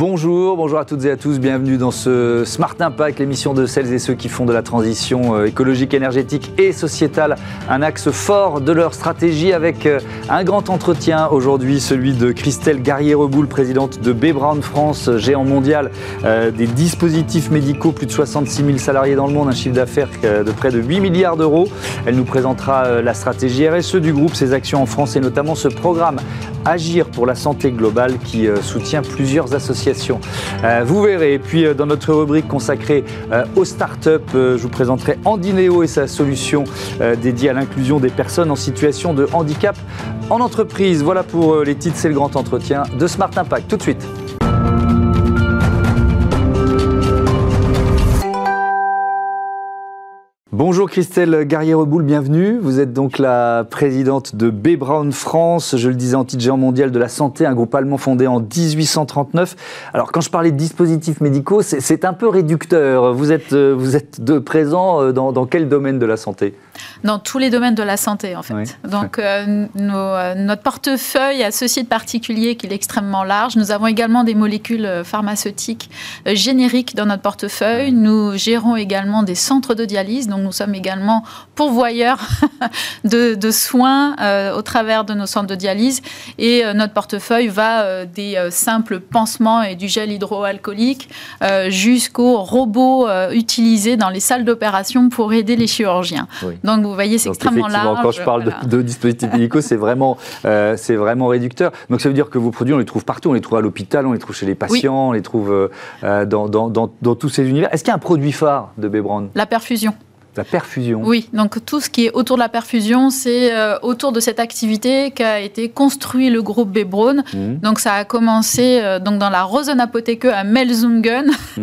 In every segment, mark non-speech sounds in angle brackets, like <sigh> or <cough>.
Bonjour, bonjour à toutes et à tous, bienvenue dans ce Smart Impact, l'émission de celles et ceux qui font de la transition euh, écologique, énergétique et sociétale un axe fort de leur stratégie avec euh, un grand entretien aujourd'hui, celui de Christelle Garrier-Reboul, présidente de B. Brown France, géant mondial euh, des dispositifs médicaux, plus de 66 000 salariés dans le monde, un chiffre d'affaires de près de 8 milliards d'euros. Elle nous présentera la stratégie RSE du groupe, ses actions en France et notamment ce programme Agir pour la santé globale qui soutient plusieurs associations euh, vous verrez. Et puis euh, dans notre rubrique consacrée euh, aux startups, je vous présenterai Andy Neo et sa solution dédiée à l'inclusion des personnes en situation de handicap en entreprise. Voilà pour les titres, c'est le grand entretien de Smart Impact. Tout de suite. Bonjour Christelle Garrier-Reboul, bienvenue. Vous êtes donc la présidente de B. Brown France, je le disais, en titre géant mondial de la santé, un groupe allemand fondé en 1839. Alors quand je parlais de dispositifs médicaux, c'est un peu réducteur. Vous êtes, euh, vous êtes de présent euh, dans, dans quel domaine de la santé? Dans tous les domaines de la santé, en fait. Donc, euh, euh, notre portefeuille a ceci de particulier qu'il est extrêmement large. Nous avons également des molécules pharmaceutiques génériques dans notre portefeuille. Nous gérons également des centres de dialyse. Donc, nous sommes également pourvoyeurs <laughs> de, soins au travers de nos centres de dialyse. Et notre portefeuille va des simples pansements et du gel hydroalcoolique jusqu'aux robots utilisés dans les salles d'opération pour aider les chirurgiens. Donc vous voyez, c'est extrêmement large. Quand je parle de, dispositifs médicaux, c'est vraiment, euh, c'est vraiment réducteur. Donc ça veut dire que vos produits, on les trouve partout. On les trouve à l'hôpital, on les trouve chez les patients, on les trouve euh, euh, dans, dans, dans, tous ces univers. Est-ce qu'il y a un produit phare de Bebron? La perfusion. La perfusion. Oui, donc tout ce qui est autour de la perfusion, c'est euh, autour de cette activité qu'a été construit le groupe Bebron. Mmh. Donc ça a commencé euh, donc dans la Rosenapotheke à Melzungen, <laughs>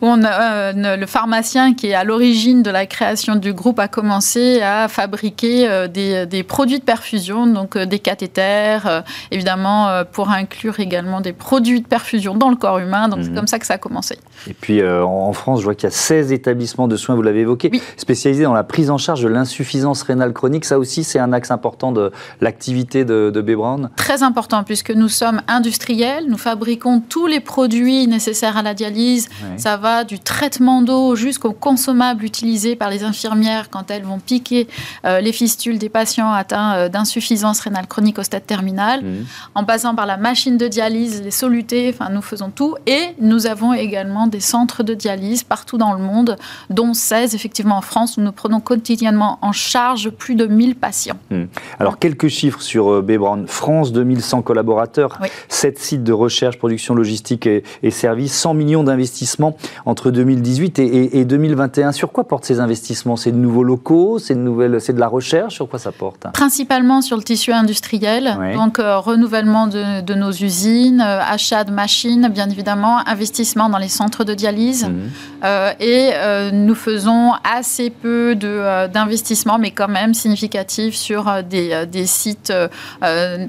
où on euh, le pharmacien qui est à l'origine de la création du groupe a commencé à fabriquer des, des, produits de perfusion, donc des cathéters, évidemment pour inclure également des produits de perfusion dans le corps humain. Donc c'est mmh. comme ça que ça a commencé. Et puis en France, je vois qu'il y a 16 établissements de soins, vous l'avez évoqué spécialisé dans la prise en charge de l'insuffisance rénale chronique. Ça aussi, c'est un axe important de l'activité de, de B. Brown Très important, puisque nous sommes industriels. Nous fabriquons tous les produits nécessaires à la dialyse. Ça va du traitement d'eau jusqu'aux consommables utilisés par les infirmières quand elles vont piquer euh, les fistules des patients atteints euh, d'insuffisance rénale chronique au stade terminal. Mmh. En passant par la machine de dialyse, les solutés, enfin, nous faisons tout. Et nous avons également des centres de dialyse partout dans le monde, dont 16 effectivement en France, nous prenions quotidiennement en charge plus de 1000 patients. Hmm. Alors, quelques chiffres sur euh, Bebron. France, 2100 collaborateurs, 7 sites de recherche, production logistique et, services, 100 millions d'investissements entre 2018 et, 2021. Sur quoi portent ces investissements? C'est de nouveaux locaux? C'est de, c'est de la recherche? Sur quoi ça porte? Principalement sur le tissu industriel, donc euh, renouvellement de, nos usines, euh, achat de machines, bien évidemment, investissement dans les centres de dialyse. Hmm. et nous faisons assez peu euh, d'investissement, mais quand même significatif sur euh, des, euh, des sites,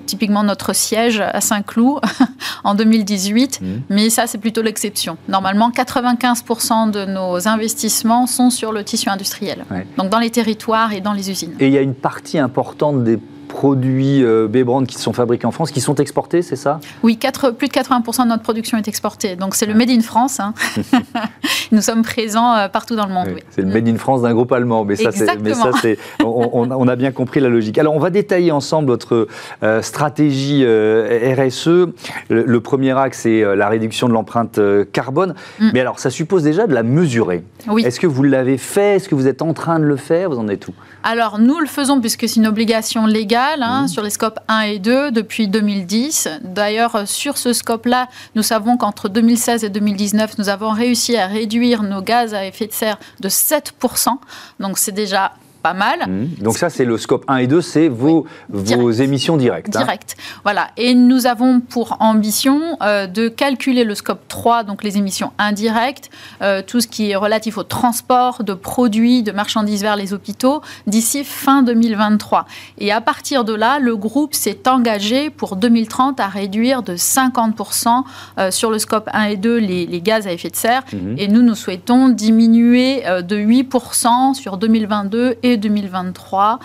typiquement notre siège à Saint-Cloud <laughs> en 2018. Mmh. Mais ça, c'est plutôt l'exception. Normalement, 95% de nos investissements sont sur le tissu industriel, donc dans les territoires et dans les usines. Et il y a une partie importante des produits euh, B-Brand qui sont fabriqués en France, qui sont exportés, c'est ça? Oui, plus de 80% de notre production est exportée. Donc c'est le Made in France. Hein. <laughs> <laughs> Nous sommes présents euh, partout dans le monde. C'est le Made in France d'un groupe allemand. Mais ça, c'est, on, a bien compris la logique. Alors on va détailler ensemble votre euh, stratégie RSE. Le, premier axe, c'est la réduction de l'empreinte carbone. Mm. Mais alors ça suppose déjà de la mesurer. Oui. Est-ce que vous l'avez fait? Est-ce que vous êtes en train de le faire? Vous en êtes où? Alors nous le faisons puisque c'est une obligation légale Hein, mhm. sur les scopes 1 et 2 depuis 2010. D'ailleurs, sur ce scope-là, nous savons qu'entre 2016 et 2019, nous avons réussi à réduire nos gaz à effet de serre de 7%. Donc c'est déjà pas mal. Mmh. Donc ça, c'est le scope 1 et 2, c'est vos, vos émissions directes. Hein. Direct. Voilà. Et nous avons pour ambition euh, de calculer le scope 3, donc les émissions indirectes, euh, tout ce qui est relatif au transport de produits, de marchandises vers les hôpitaux, d'ici fin 2023. Et à partir de là, le groupe s'est engagé pour 2030 à réduire de 50% euh, sur le scope 1 et 2 les, les gaz à effet de serre. Mmh. Et nous, nous souhaitons diminuer de 8% sur 2022 et et 2023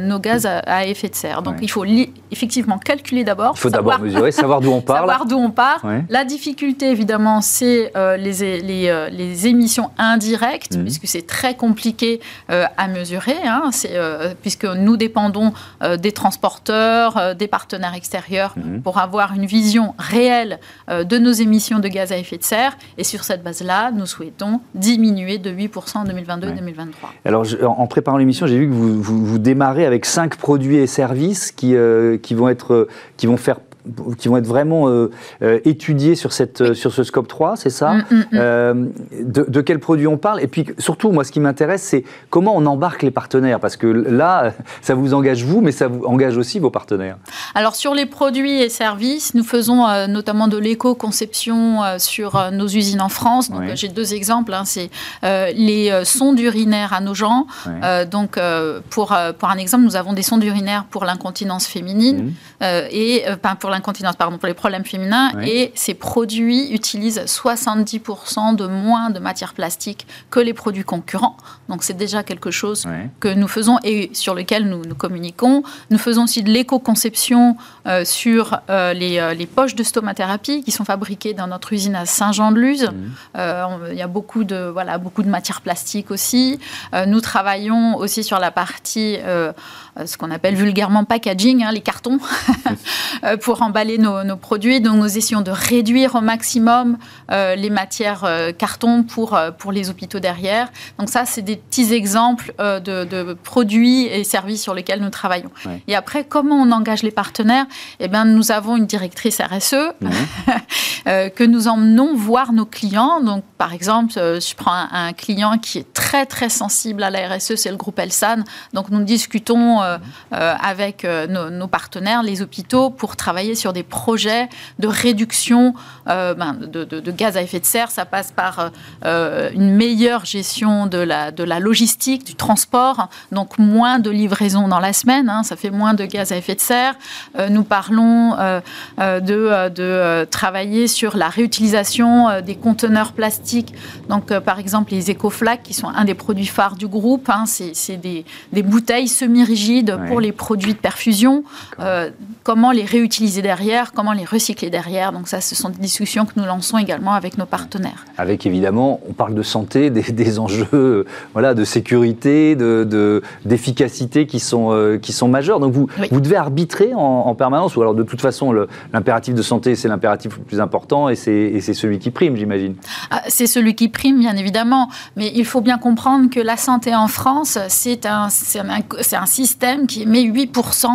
nos gaz à, effet de serre. Donc il faut effectivement calculer d'abord. Il faut d'abord mesurer, savoir d'où on <laughs> part. savoir d'où on part. La difficulté, évidemment, c'est les, les, les, émissions indirectes, mhm. puisque c'est très compliqué à mesurer, hein. puisque nous dépendons des transporteurs, des partenaires extérieurs mhm. pour avoir une vision réelle de nos émissions de gaz à effet de serre. Et sur cette base-là, nous souhaitons diminuer de 8% en 2022-2023. Alors, en préparant l'émission, j'ai vu que vous, vous, démarrez avec cinq produits et services qui, euh, qui, vont, être, qui vont faire qui vont être vraiment euh, euh, étudiés sur, cette, sur ce scope 3, c'est ça? Mm, mm, mm. Euh, de, quels produits on parle? Et puis surtout, moi, ce qui m'intéresse, c'est comment on embarque les partenaires. Parce que là, <laughs> ça vous engage vous, mais ça vous engage aussi vos partenaires. Alors, sur les produits et services, nous faisons notamment de l'éco-conception sur nos usines en France. Donc, j'ai deux exemples. Hein. c'est les sondes urinaires à nos gens. donc, pour, pour un exemple, nous avons des sondes urinaires pour l'incontinence féminine et pour l'incontinence, pardon, pour les problèmes féminins. Et ces produits utilisent 70% de moins de matière plastique que les produits concurrents. Donc c'est déjà quelque chose que nous faisons et sur lequel nous, nous communiquons. Nous faisons aussi de l'éco-conception euh, sur euh, les, euh, les, poches de stomathérapie qui sont fabriquées dans notre usine à Saint-Jean-de-Luz. Mmh. il y a beaucoup de, voilà, beaucoup de matière plastique aussi. nous travaillons aussi sur la partie ce qu'on appelle vulgairement packaging, hein, les cartons, <laughs> euh, pour emballer nos, produits. Donc nous essayons de réduire au maximum euh, les matières carton pour, pour les hôpitaux derrière. Donc ça, c'est des petits exemples de, produits et services sur lesquels nous travaillons. Et après, comment on engage les partenaires? Eh bien, nous avons une directrice RSE <laughs> que nous emmenons voir nos clients. Donc, par exemple, je prends un, client qui est très, très sensible à la RSE, c'est le groupe Elsan. Donc, nous discutons euh, euh, avec euh, nos, partenaires, les hôpitaux, pour travailler sur des projets de réduction ben, de, gaz à effet de serre. Ça passe par une meilleure gestion de la, logistique, du transport, donc moins de livraisons dans la semaine, hein, ça fait moins de gaz à effet de serre. nous parlons de travailler sur la réutilisation des conteneurs plastiques, donc par exemple les EcoFlac, qui sont un des produits phares du groupe, hein, c'est des, des bouteilles semi-rigides pour les produits de perfusion. Euh, comment les réutiliser derrière, comment les recycler derrière. Donc ça, ce sont des discussions que nous lançons également avec nos partenaires. Avec évidemment, on parle de santé, des, <laughs> enjeux voilà, de sécurité, d'efficacité de, qui, sont, euh, qui sont majeurs. Donc vous, vous devez arbitrer en, permanence, ou alors de toute façon, l'impératif de santé, c'est l'impératif le plus important et c'est celui qui prime, j'imagine. Ah, c'est celui qui prime, bien évidemment. Mais il faut bien comprendre que la santé en France, c'est un, un, un système qui émet 8%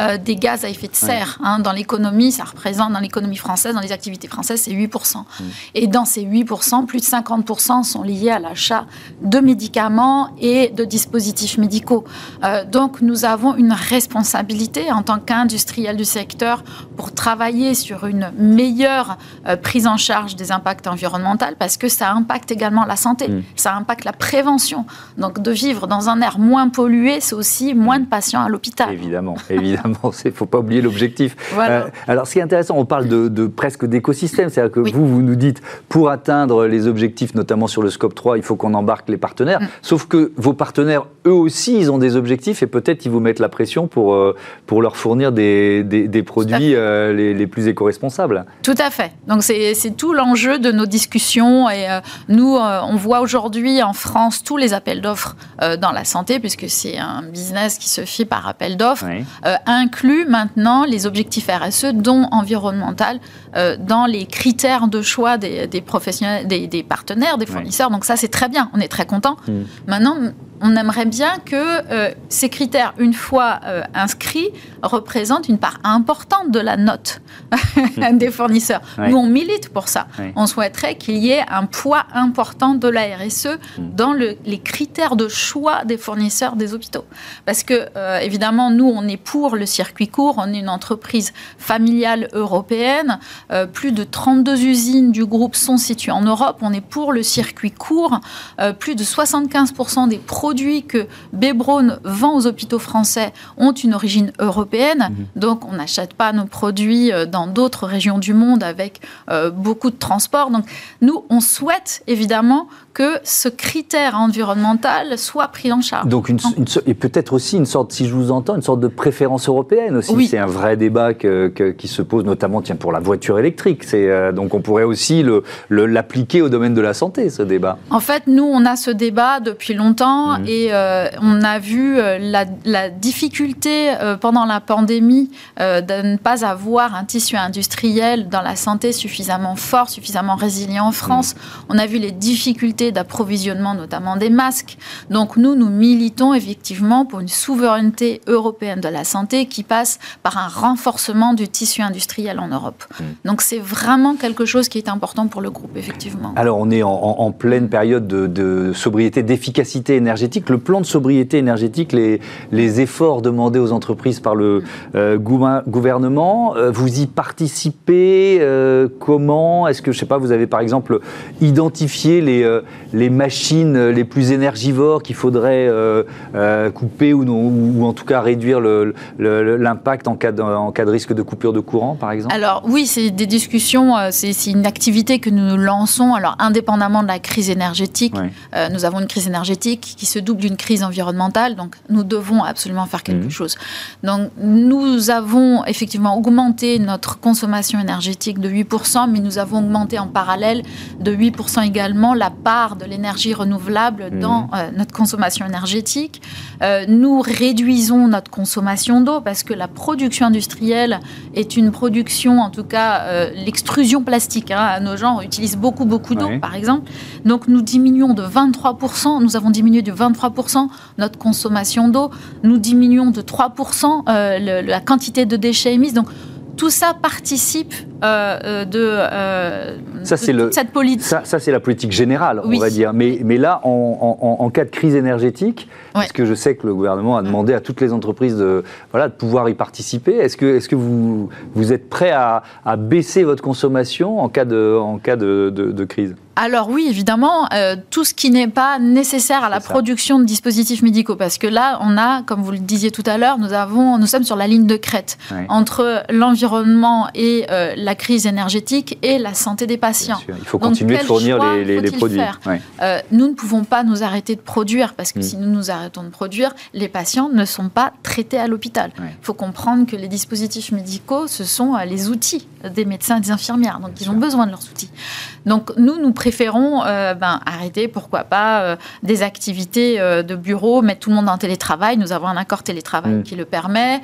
euh, des gaz à effet de serre. Hein, dans l'économie, ça représente, dans l'économie française, dans les activités françaises, c'est 8%. Mm. Et dans ces 8%, plus de 50% sont liés à l'achat de médicaments et de dispositifs médicaux. Euh, donc nous avons une responsabilité en tant qu'industriel du secteur pour travailler sur une meilleure euh, prise en charge des impacts environnementaux parce que ça impacte également la santé, mm. ça impacte la prévention. Donc de vivre dans un air moins pollué, c'est aussi moins de patients à l'hôpital. Évidemment, <laughs> évidemment, il ne faut pas oublier l'objectif. Euh, alors, ce qui est intéressant, on parle de, presque d'écosystème, c'est-à-dire que vous, vous nous dites, pour atteindre les objectifs, notamment sur le scope 3, il faut qu'on embarque les partenaires, mm. sauf que vos partenaires, eux aussi, ils ont des objectifs et peut-être ils vous mettent la pression pour, euh, pour leur fournir des, des, produits euh, les, les, plus éco-responsables. Tout à fait. Donc, c'est tout l'enjeu de nos discussions et nous, on voit aujourd'hui en France tous les appels d'offres dans la santé, puisque c'est un business qui se fait par appel d'offres, euh, inclut maintenant les objectifs RSE, dont environnemental, euh, dans les critères de choix des, professionnels, des, partenaires, des fournisseurs. Donc ça, c'est très bien. On est très content. Hmm. Maintenant, on aimerait bien que euh, ces critères, une fois euh, inscrits, représentent une part importante de la note <laughs> des fournisseurs. Nous, on milite pour ça. On souhaiterait qu'il y ait un poids important de la RSE mm. dans les critères de choix des fournisseurs des hôpitaux. Parce que, euh, évidemment, nous, on est pour le circuit court. On est une entreprise familiale européenne. plus de 32 usines du groupe sont situées en Europe. On est pour le circuit court. plus de 75% des produits produits que Bebron vend aux hôpitaux français ont une origine européenne. Mhm. Donc, on n'achète pas nos produits euh, dans d'autres régions du monde avec euh, beaucoup de transport. Donc, nous, on souhaite évidemment que ce critère environnemental soit pris en charge. Donc, une, et peut-être aussi une sorte, si je vous entends, une sorte de préférence européenne aussi. Oui. C'est un vrai débat qui se pose notamment tiens, pour la voiture électrique. Euh, donc on pourrait aussi l'appliquer au domaine de la santé, ce débat. En fait, nous, on a ce débat depuis longtemps mmh. et euh, on a vu euh, la, difficulté pendant la pandémie de ne pas avoir un tissu industriel dans la santé suffisamment fort, suffisamment résilient en France. Mmh. On a vu les difficultés d'approvisionnement, notamment des masques. Donc nous, nous militons effectivement pour une souveraineté européenne de la santé qui passe par un renforcement du tissu industriel en Europe. Mmh. Donc c'est vraiment quelque chose qui est important pour le groupe, effectivement. Alors on est en, pleine période de, sobriété, d'efficacité énergétique. Le plan de sobriété énergétique, les, les efforts demandés aux entreprises par le euh, gouvernement, euh, vous y participez euh, Comment? Est-ce que, je sais pas, vous avez par exemple identifié les, les machines les plus énergivores qu'il faudrait couper ou, non, ou en tout cas réduire l'impact en, cas de, en cas de risque de coupure de courant, par exemple? Alors oui, c'est des discussions, euh, c'est une activité que nous lançons, alors indépendamment de la crise énergétique. Euh, nous avons une crise énergétique qui se double d'une crise environnementale, donc nous devons absolument faire quelque mhm. chose. Donc nous avons effectivement augmenté notre consommation énergétique de 8%, mais nous avons augmenté en parallèle de 8% également la part de l'énergie renouvelable mhm. dans euh, notre consommation énergétique. nous réduisons notre consommation d'eau parce que la production industrielle est une production, en tout cas l'extrusion plastique. Hein, nos gens utilisent beaucoup, beaucoup d'eau, par exemple. Donc nous diminuons de 23%, nous avons diminué de 23% notre consommation d'eau, nous diminuons de 3% euh, la quantité de déchets émis. Donc tout ça participe euh, euh, de, euh, ça, le, cette politique. Ça, ça c'est la politique générale, on va dire. Mais, mais là, en, en, cas de crise énergétique, parce que je sais que le gouvernement a demandé à toutes les entreprises de, voilà, de pouvoir y participer, est-ce que, est-ce que vous, vous êtes prêt à, à baisser votre consommation en cas de, en cas de, de crise? Alors oui, évidemment, euh, tout ce qui n'est pas nécessaire à la production de dispositifs médicaux, parce que là, on a, comme vous le disiez tout à l'heure, nous avons, nous sommes sur la ligne de crête entre l'environnement et euh, la crise énergétique et la santé des patients. Il faut continuer de fournir les, les, produits. Euh, nous ne pouvons pas nous arrêter de produire, parce que mm. si nous nous arrêtons de produire, les patients ne sont pas traités à l'hôpital. Il faut comprendre que les dispositifs médicaux, ce sont les outils des médecins et des infirmières, donc ils ont besoin de leurs outils. Donc nous, nous préférons euh, ben, arrêter, pourquoi pas, euh, des activités euh, de bureau, mettre tout le monde en télétravail. Nous avons un accord télétravail mm. qui le permet.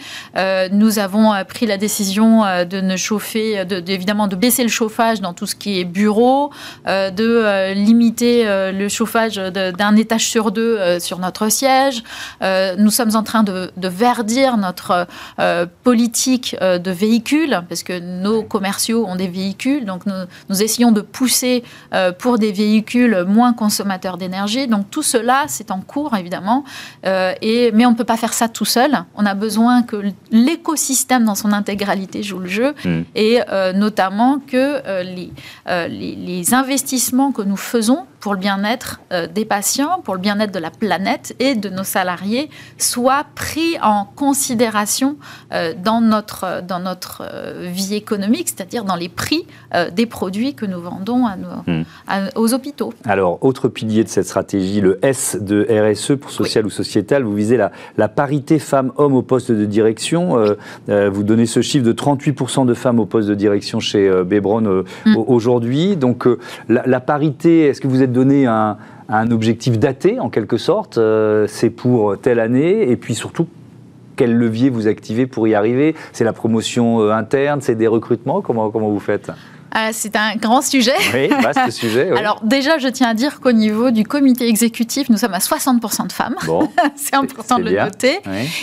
nous avons pris la décision de ne chauffer, de, évidemment de baisser le chauffage dans tout ce qui est bureau, de limiter le chauffage d'un étage sur deux sur notre siège. nous sommes en train de, de verdir notre politique de véhicules, parce que nos commerciaux ont des véhicules, donc nous, nous essayons de pousser euh, pour des véhicules moins consommateurs d'énergie. Donc tout cela, c'est en cours, évidemment. Euh, et, mais on ne peut pas faire ça tout seul. On a besoin que l'écosystème dans son intégralité joue le jeu. Mm. Et euh, notamment que les, les, les investissements que nous faisons pour le bien-être euh, des patients, pour le bien-être de la planète et de nos salariés soit pris en considération euh, dans notre, dans notre euh, vie économique, c'est-à-dire dans les prix des produits que nous vendons à hmm. aux hôpitaux. Alors, autre pilier de cette stratégie, le S de RSE pour social ou sociétal, vous visez la, la parité femmes-hommes au poste de direction. vous donnez ce chiffre de 38% de femmes au poste de direction chez Bebron hmm. aujourd'hui. Donc, la, la parité, est-ce que vous êtes donner un, objectif daté, en quelque sorte. Euh, c'est pour telle année. Et puis surtout, quel levier vous activez pour y arriver? C'est la promotion euh, interne, c'est des recrutements? Comment, comment vous faites? Ah, c'est un grand sujet. Oui, vaste <laughs> sujet. Alors déjà, je tiens à dire qu'au niveau du comité exécutif, nous sommes à 60% de femmes. Bon, <laughs> c'est important de le noter.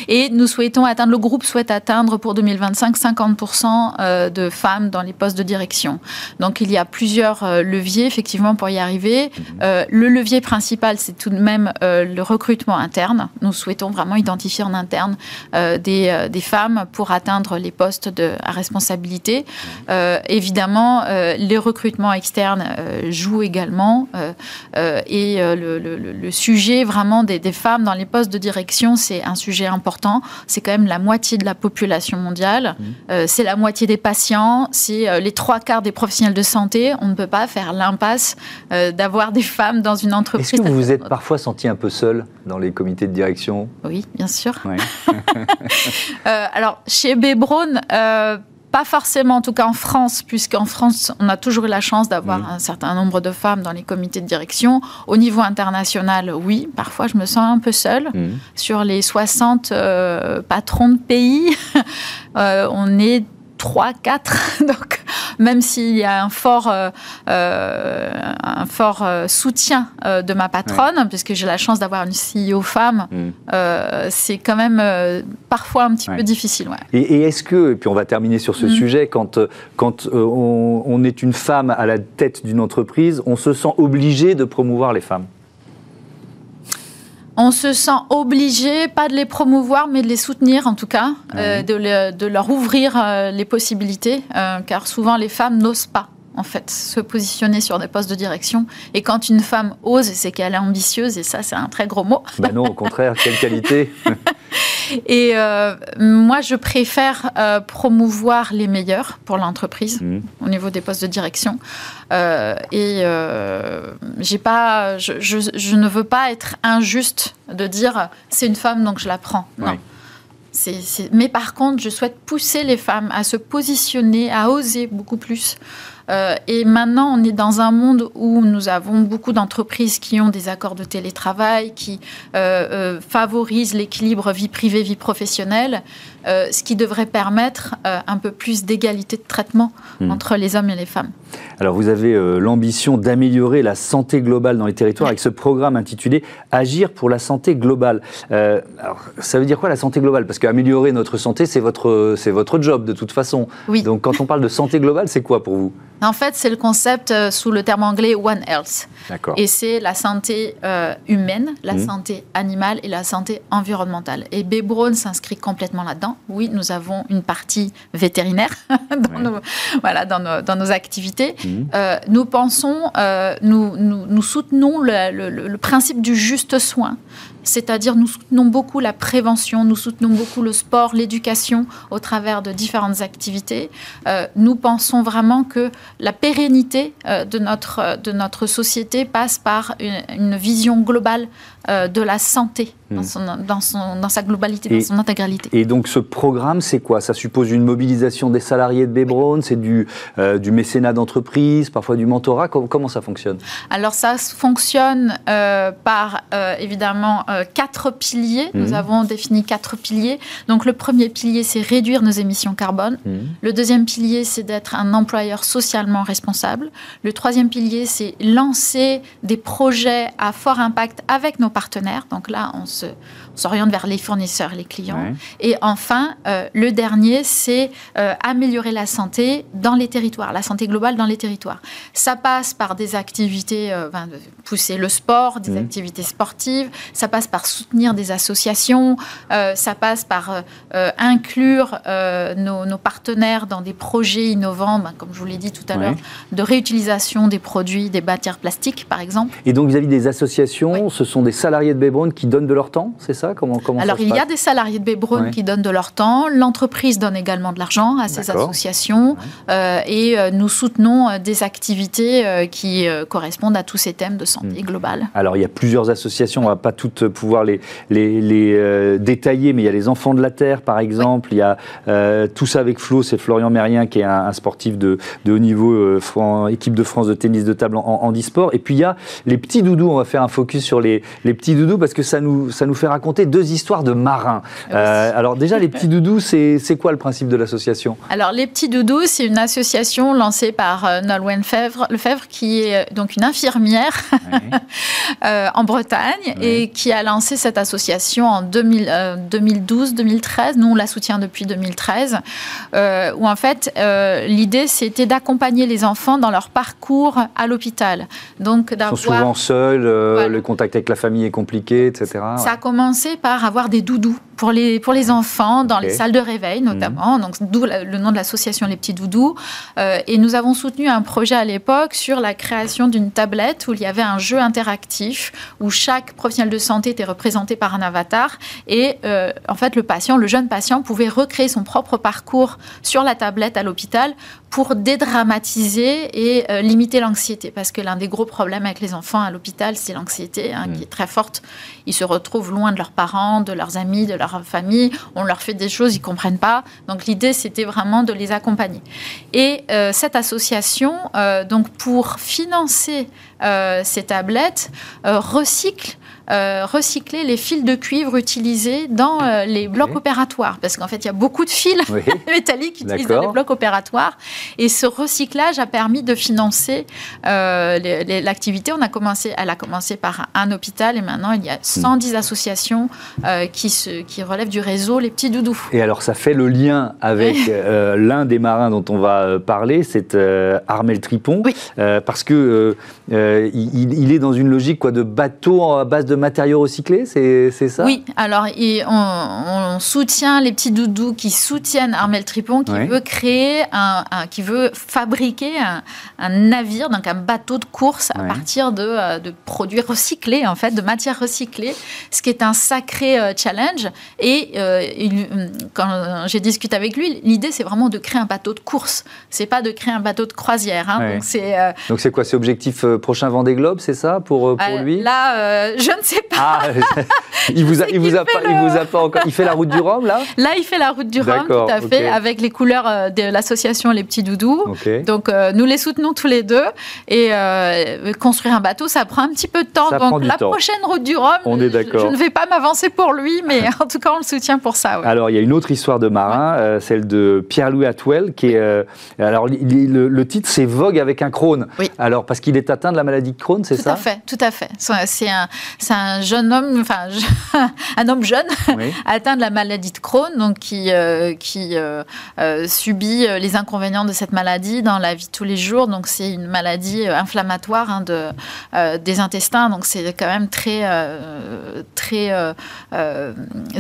Et nous souhaitons atteindre, le groupe souhaite atteindre pour 2025 50% euh, de femmes dans les postes de direction. Donc il y a plusieurs euh, leviers effectivement pour y arriver. Mhm. Euh, le levier principal, c'est tout de même le recrutement interne. Nous souhaitons vraiment identifier en interne des, des, femmes pour atteindre les postes de, à responsabilité. Mhm. évidemment, évidemment, les recrutements externes jouent également. et le, sujet vraiment des, des, femmes dans les postes de direction, c'est un sujet important. C'est quand même la moitié de la population mondiale. Mmh. c'est la moitié des patients. C'est les trois quarts des professionnels de santé. On ne peut pas faire l'impasse d'avoir des femmes dans une entreprise. Est-ce que vous vous êtes parfois senti un peu seul dans les comités de direction? Oui, bien sûr. <laughs> Euh, alors, chez Bebron, euh, pas forcément, en tout cas en France, puisqu'en France, on a toujours eu la chance d'avoir mmh. un certain nombre de femmes dans les comités de direction. Au niveau international, oui, parfois je me sens un peu seule. Mmh. Sur les 60 euh, patrons de pays, <laughs> on est 3, 4. <laughs> Donc, même s'il y a un fort, euh, euh, un fort euh, soutien de ma patronne, puisque j'ai la chance d'avoir une CEO femme, mm. c'est quand même parfois un petit peu difficile. Et, est-ce que, et puis on va terminer sur ce mm. sujet, quand, quand on, on est une femme à la tête d'une entreprise, on se sent obligé de promouvoir les femmes? On se sent obligé, pas de les promouvoir, mais de les soutenir en tout cas, euh, de, leur ouvrir euh, les possibilités, euh, car souvent les femmes n'osent pas en fait, se positionner sur des postes de direction. Et quand une femme ose, c'est qu'elle est ambitieuse, et ça, c'est un très gros mot. Ben non, au <laughs> contraire, quelle qualité Et euh, moi, je préfère euh, promouvoir les meilleurs pour l'entreprise mmh. au niveau des postes de direction. Euh, et j'ai pas, je, je, ne veux pas être injuste de dire c'est une femme donc je la prends. Non. Mais par contre, je souhaite pousser les femmes à se positionner, à oser beaucoup plus. Euh, et maintenant, on est dans un monde où nous avons beaucoup d'entreprises qui ont des accords de télétravail, qui euh, euh, favorisent l'équilibre vie privée, vie professionnelle, ce qui devrait permettre un peu plus d'égalité de traitement hmm. entre les hommes et les femmes. Alors, vous avez l'ambition d'améliorer la santé globale dans les territoires avec ce programme intitulé Agir pour la santé globale. alors, ça veut dire quoi la santé globale? Parce qu'améliorer notre santé, c'est votre, c'est votre job de toute façon. Oui. Donc, quand on parle de santé globale, c'est quoi pour vous? En fait, c'est le concept euh, sous le terme anglais One Health. Et c'est la santé euh, humaine, la mmh. santé animale et la santé environnementale. Et Bebron s'inscrit complètement là-dedans. Oui, nous avons une partie vétérinaire <laughs> dans, nos, voilà, dans, nos, dans nos activités. Mmh. Euh, nous pensons, nous, nous, soutenons le, le principe du juste soin c'est-à-dire nous soutenons beaucoup la prévention, nous soutenons beaucoup le sport, l'éducation au travers de différentes activités. Euh, nous pensons vraiment que la pérennité euh, de, notre, de notre société passe par une vision globale euh, de la santé dans, hmm. dans, son, dans, sa globalité, dans son intégralité. Et donc ce programme, c'est quoi? Ça suppose une mobilisation des salariés de Bebron, c'est du, euh, du mécénat d'entreprise, parfois du mentorat? Comment, ça fonctionne? Alors ça fonctionne euh, par évidemment quatre piliers. Nous hmm. avons défini quatre piliers. Donc le premier pilier, c'est réduire nos émissions carbone. Hmm. Le deuxième pilier, c'est d'être un employeur socialement responsable. Le troisième pilier, c'est lancer des projets à fort impact avec nos partenaires. Donc là, on se, s'oriente vers les fournisseurs, les clients. Et enfin, euh, le dernier, c'est euh, améliorer la santé dans les territoires, la santé globale dans les territoires. Ça passe par des activités, euh, pousser le sport, des mmh. activités sportives, ça passe par soutenir des associations, ça passe par inclure nos, partenaires dans des projets innovants, ben, comme je vous l'ai dit tout à l'heure, de réutilisation des produits, des matières plastiques, par exemple. Et donc, vis-à-vis des associations, ce sont des salariés de Bebron qui donnent de leur temps, c'est ça? Comment, Alors, il y a des salariés de Bebron qui donnent de leur temps. L'entreprise donne également de l'argent à ces associations. Euh, et euh, nous soutenons euh, des activités qui correspondent à tous ces thèmes de santé hmm. globale. Alors, il y a plusieurs associations. On ne va pas toutes pouvoir les, les, détailler, mais il y a les Enfants de la Terre, par exemple. Il y a Tout ça avec Flo, c'est Florian Mérien, qui est un, sportif de, de, haut niveau, équipe de France de tennis de table en, en, e-sport. Et puis, il y a les petits doudous. On va faire un focus sur les, les petits doudous parce que ça nous, ça nous fait raconter deux histoires de marins. Ah euh, alors déjà, les petits doudous, c'est quoi le principe de l'association? Alors les petits doudous, c'est une association lancée par euh, Nolwenn Lefebvre, qui est euh, donc une infirmière <laughs> en Bretagne et qui a lancé cette association en 2012-2013. Nous, on la soutient depuis 2013, où en fait, l'idée, c'était d'accompagner les enfants dans leur parcours à l'hôpital. Donc, Ils sont souvent seuls, le contact avec la famille est compliqué, etc. Ça a commencé par avoir des doudous pour les, pour les enfants, dans les salles de réveil notamment, mhm. donc d'où le nom de l'association Les Petits Doudous. Euh, et nous avons soutenu un projet à l'époque sur la création d'une tablette où il y avait un jeu interactif où chaque professionnel de santé était représenté par un avatar et euh, en fait le patient, le jeune patient pouvait recréer son propre parcours sur la tablette à l'hôpital pour dédramatiser et euh, limiter l'anxiété. Parce que l'un des gros problèmes avec les enfants à l'hôpital, c'est l'anxiété hein, qui mm. est très forte. Ils se retrouvent loin de leurs parents, de leurs amis, de leur famille. On leur fait des choses, ils comprennent pas. Donc l'idée, c'était vraiment de les accompagner. Et euh, cette association, euh, donc pour financer ces tablettes, recycle euh, recycler les fils de cuivre utilisés dans euh, les blocs opératoires. Parce qu'en fait, il y a beaucoup de fils <laughs> métalliques utilisés dans les blocs opératoires. Et ce recyclage a permis de financer euh, l'activité. On a commencé, elle a commencé par un hôpital et maintenant, il y a 110 hmm. associations qui, se, qui relèvent du réseau Les Petits Doudous. Et alors, ça fait le lien avec l'un des marins dont on va parler, c'est Armel Tripon. parce que il, il, est dans une logique quoi, de bateau à base de matériaux recyclés, c'est ça? Oui, alors on, soutient les petits doudous qui soutiennent Armel Tripon, qui veut créer, un, qui veut fabriquer un, navire, donc un bateau de course à partir euh, de, produits recyclés, en fait, de matières recyclées, ce qui est un sacré euh, challenge. Et euh, quand j'ai discuté avec lui, l'idée c'est vraiment de créer un bateau de course, c'est pas de créer un bateau de croisière. Hein. Donc c'est quoi, c'est objectif prochain Vendée Globe, c'est ça pour, pour lui? Là, je ne sais pas. Ah, <laughs> il vous a, il vous a pas, il vous a pas encore. Il fait la route du Rhum là? Là, il fait la route du Rhum, tout à fait, avec les couleurs euh, de l'association Les Petits Doudous. Donc, euh, nous les soutenons tous les deux. Et euh, construire un bateau, ça prend un petit peu de temps. Donc, la prochaine route du Rhum, on est d'accord. Je, ne vais pas m'avancer pour lui, mais <laughs> en tout cas, on le soutient pour ça. Alors, il y a une autre histoire de marin, celle de Pierre-Louis Atwell, qui est. alors, le, titre, c'est Vogue avec un Crohn. Oui. Alors, parce qu'il est atteint de la maladie de Crohn, c'est ça? Tout à fait, tout à fait. C'est un, un jeune homme, enfin <laughs> un homme jeune <laughs> atteint de la maladie de Crohn, donc qui, euh, qui euh, euh, subit les inconvénients de cette maladie dans la vie de tous les jours. Donc c'est une maladie inflammatoire hein, de, des intestins, donc c'est quand même très très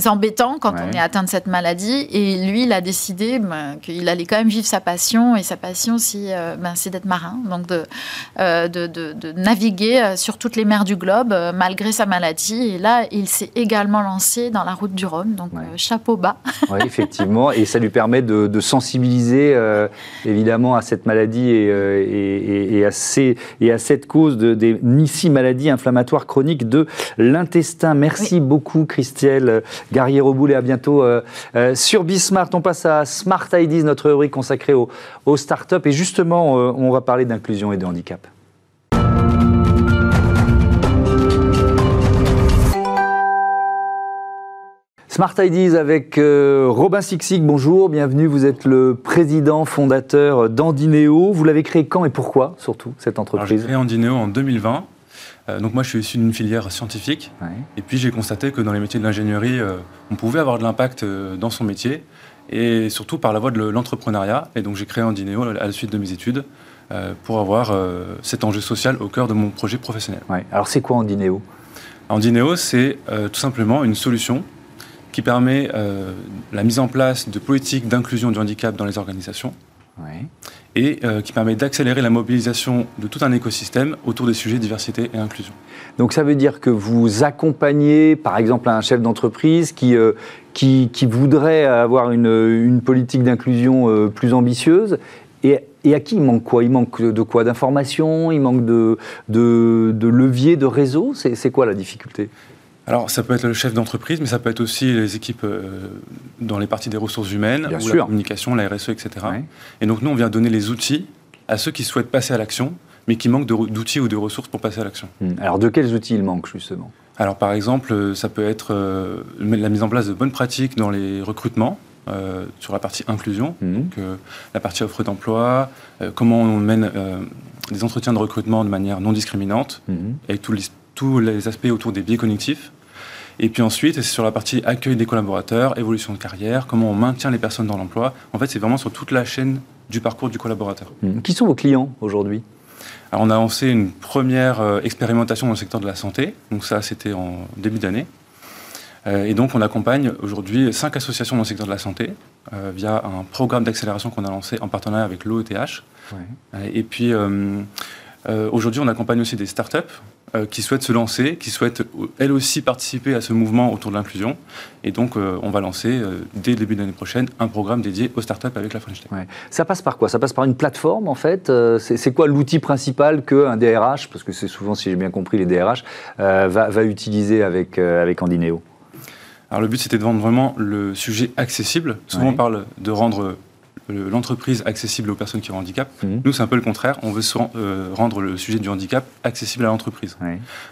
embêtant quand on est atteint de cette maladie. Et lui, il a décidé ben, qu'il allait quand même vivre sa passion, et sa passion, ben, c'est d'être marin, donc de, de, de, de, naviguer sur toutes les mers du globe malgré sa maladie. Et là, il s'est également lancé dans la route du Rhum, donc euh, chapeau bas. <laughs> Oui, effectivement, et ça lui permet de, sensibiliser euh, évidemment à cette maladie et, euh, et, à, ces, et à cette cause de, des NICI, maladies inflammatoires chroniques de l'intestin. Merci beaucoup, Christelle Garrier-Roboul, et à bientôt sur Bismart. On passe à Smart Ideas, notre rubrique consacrée aux, aux startups. Et justement, on va parler d'inclusion et de handicap. Smart Ideas avec euh, Robin Sixig, bonjour, bienvenue. Vous êtes le président fondateur d'Andineo. Vous l'avez créé quand et pourquoi, surtout, cette entreprise J'ai créé Andineo en 2020. Euh, donc moi, je suis issu d'une filière scientifique. Et puis j'ai constaté que dans les métiers de l'ingénierie, euh, on pouvait avoir de l'impact dans son métier. Et surtout par la voie de l'entrepreneuriat. Et donc j'ai créé Andineo à la suite de mes études. pour avoir cet enjeu social au cœur de mon projet professionnel. Alors c'est quoi Andineo Andineo, c'est tout simplement une solution qui permet euh, la mise en place de politiques d'inclusion du handicap dans les organisations. Et euh, qui permet d'accélérer la mobilisation de tout un écosystème autour des sujets diversité et inclusion. Donc ça veut dire que vous accompagnez par exemple un chef d'entreprise qui, euh, qui, qui, voudrait avoir une, une politique d'inclusion plus ambitieuse. Et, et, à qui il manque quoi? Il manque de quoi? D'informations Il manque de, de, de levier, de réseau? C'est quoi la difficulté? Alors, ça peut être le chef d'entreprise, mais ça peut être aussi les équipes euh, dans les parties des ressources humaines, ou la communication, la RSE, etc. Et donc, nous, on vient donner les outils à ceux qui souhaitent passer à l'action, mais qui manquent d'outils ou de ressources pour passer à l'action. Hmm. Alors, de quels outils il manque, justement? Alors, par exemple, euh, ça peut être euh, la mise en place de bonnes pratiques dans les recrutements, sur la partie inclusion, hmm. donc la partie offre d'emploi, comment on mène des entretiens de recrutement de manière non discriminante, hmm. avec tous les aspects autour des biais cognitifs, et puis ensuite, c'est sur la partie accueil des collaborateurs, évolution de carrière, comment on maintient les personnes dans l'emploi. En fait, c'est vraiment sur toute la chaîne du parcours du collaborateur. Mmh. Qui sont vos clients aujourd'hui? Alors, on a lancé une première euh, expérimentation dans le secteur de la santé. Donc ça, c'était en début d'année. et donc, on accompagne aujourd'hui cinq associations dans le secteur de la santé via un programme d'accélération qu'on a lancé en partenariat avec l'OETH. Et puis, aujourd'hui, on accompagne aussi des startups euh, qui souhaitent se lancer, qui souhaitent euh, elles aussi participer à ce mouvement autour de l'inclusion. Et donc, euh, on va lancer dès le début de l'année prochaine un programme dédié aux startups avec la French Tech. Ça passe par quoi? Ça passe par une plateforme en fait? C'est quoi l'outil principal qu'un DRH, parce que c'est souvent, si j'ai bien compris, les DRH, va, va, utiliser avec, avec Andineo alors le but c'était de vendre vraiment le sujet accessible. Souvent on parle de rendre l'entreprise accessible aux personnes qui ont un handicap. Mhm. Nous, c'est un peu le contraire. On veut euh, rendre le sujet du handicap accessible à l'entreprise.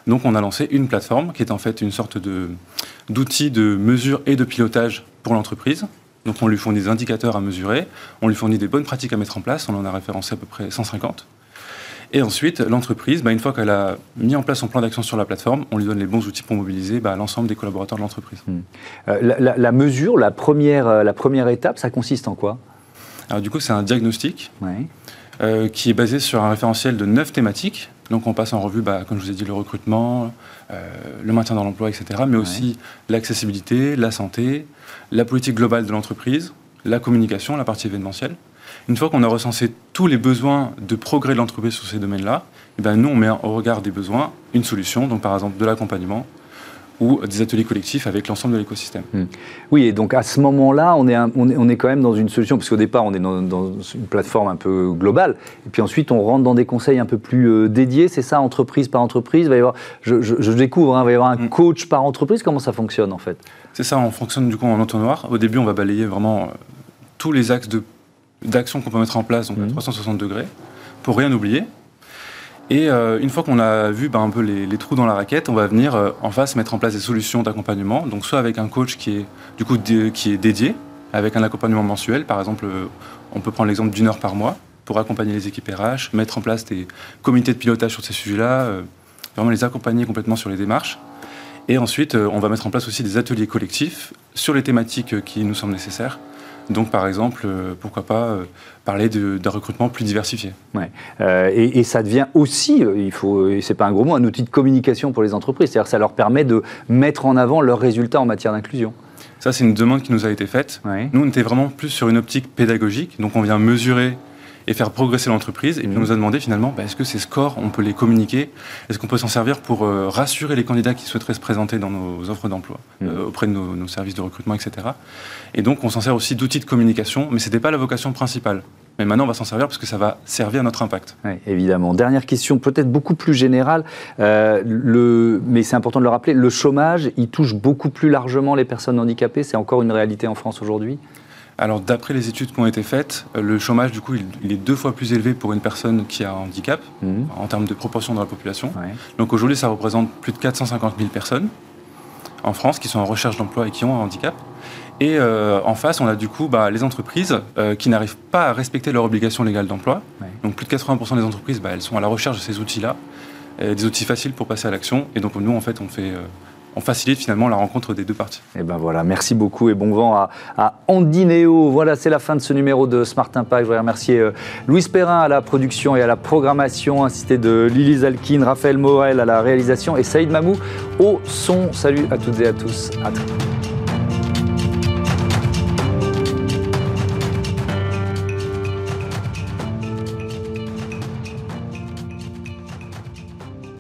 Donc, on a lancé une plateforme qui est en fait une sorte d'outil de, mesure et de pilotage pour l'entreprise. Donc, on lui fournit des indicateurs à mesurer, on lui fournit des bonnes pratiques à mettre en place. On en a référencé à peu près 150. Et ensuite, l'entreprise, bah, une fois qu'elle a mis en place son plan d'action sur la plateforme, on lui donne les bons outils pour mobiliser bah, l'ensemble des collaborateurs de l'entreprise. Hmm. Euh, la, mesure, la première, euh, la première étape, ça consiste en quoi? Alors du coup, c'est un diagnostic euh, qui est basé sur un référentiel de neuf thématiques. Donc on passe en revue, bah, comme je vous ai dit, le recrutement, euh, le maintien dans l'emploi, etc. Mais aussi l'accessibilité, la santé, la politique globale de l'entreprise, la communication, la partie événementielle. Une fois qu'on a recensé tous les besoins de progrès de l'entreprise sur ces domaines-là, eh ben, nous, on met au regard des besoins une solution, donc par exemple de l'accompagnement, ou des ateliers collectifs avec l'ensemble de l'écosystème. Hmm. Oui, et donc à ce moment-là, on est, on, est, on est quand même dans une solution, parce qu'au départ, on est dans, une plateforme un peu globale, et puis ensuite, on rentre dans des conseils un peu plus euh, dédiés, c'est ça, entreprise par entreprise. Il va y avoir, je, je, découvre, hein, il va y avoir un hmm. coach par entreprise. Comment ça fonctionne en fait? C'est ça, on fonctionne du coup en entonnoir. Au début, on va balayer vraiment euh, tous les axes d'action qu'on peut mettre en place, donc à 360 hmm. degrés, pour rien oublier. Et euh, une fois qu'on a vu bah, un peu les, trous dans la raquette, on va venir euh, en face mettre en place des solutions d'accompagnement. Donc soit avec un coach qui est du coup qui est dédié, avec un accompagnement mensuel. Par exemple, euh, on peut prendre l'exemple d'une heure par mois pour accompagner les équipes RH, mettre en place des comités de pilotage sur ces sujets-là, vraiment les accompagner complètement sur les démarches. Et ensuite, on va mettre en place aussi des ateliers collectifs sur les thématiques qui nous semblent nécessaires donc, par exemple, euh, pourquoi pas euh, parler d'un recrutement plus diversifié. Ouais. Euh, et, ça devient aussi, il faut, c'est pas un gros mot, un outil de communication pour les entreprises. C'est-à-dire, ça leur permet de mettre en avant leurs résultats en matière d'inclusion. Ça, c'est une demande qui nous a été faite. Nous, on était vraiment plus sur une optique pédagogique. Donc, on vient mesurer et faire progresser l'entreprise. Et puis on nous a demandé finalement, bah, est-ce que ces scores, on peut les communiquer? Est-ce qu'on peut s'en servir pour euh, rassurer les candidats qui souhaiteraient se présenter dans nos offres d'emploi, mmh. euh, auprès de nos, services de recrutement, etc. Et donc on s'en sert aussi d'outils de communication, mais ce n'était pas la vocation principale. Mais maintenant, on va s'en servir parce que ça va servir à notre impact. Oui, évidemment. Dernière question, peut-être beaucoup plus générale, euh, le, mais c'est important de le rappeler, le chômage, il touche beaucoup plus largement les personnes handicapées. C'est encore une réalité en France aujourd'hui alors, d'après les études qui ont été faites, euh, le chômage, du coup, il, est deux fois plus élevé pour une personne qui a un handicap, mhm. en termes de proportion de la population. Donc aujourd'hui, ça représente plus de 450 000 personnes en France qui sont en recherche d'emploi et qui ont un handicap. Et euh, en face, on a du coup bah, les entreprises euh, qui n'arrivent pas à respecter leur obligation légale d'emploi. Donc plus de 80% des entreprises, bah, elles sont à la recherche de ces outils-là, des outils faciles pour passer à l'action. Et donc nous, en fait, on fait on facilite finalement la rencontre des deux parties. Et eh ben voilà, merci beaucoup et bon vent à, à Andineo. Voilà, c'est la fin de ce numéro de Smart Impact. Je voudrais remercier euh, Louis Perrin à la production et à la programmation, assisté de Lily Zalkin, Raphaël Morel à la réalisation et Saïd Mamou au son. Salut à toutes et à tous. À très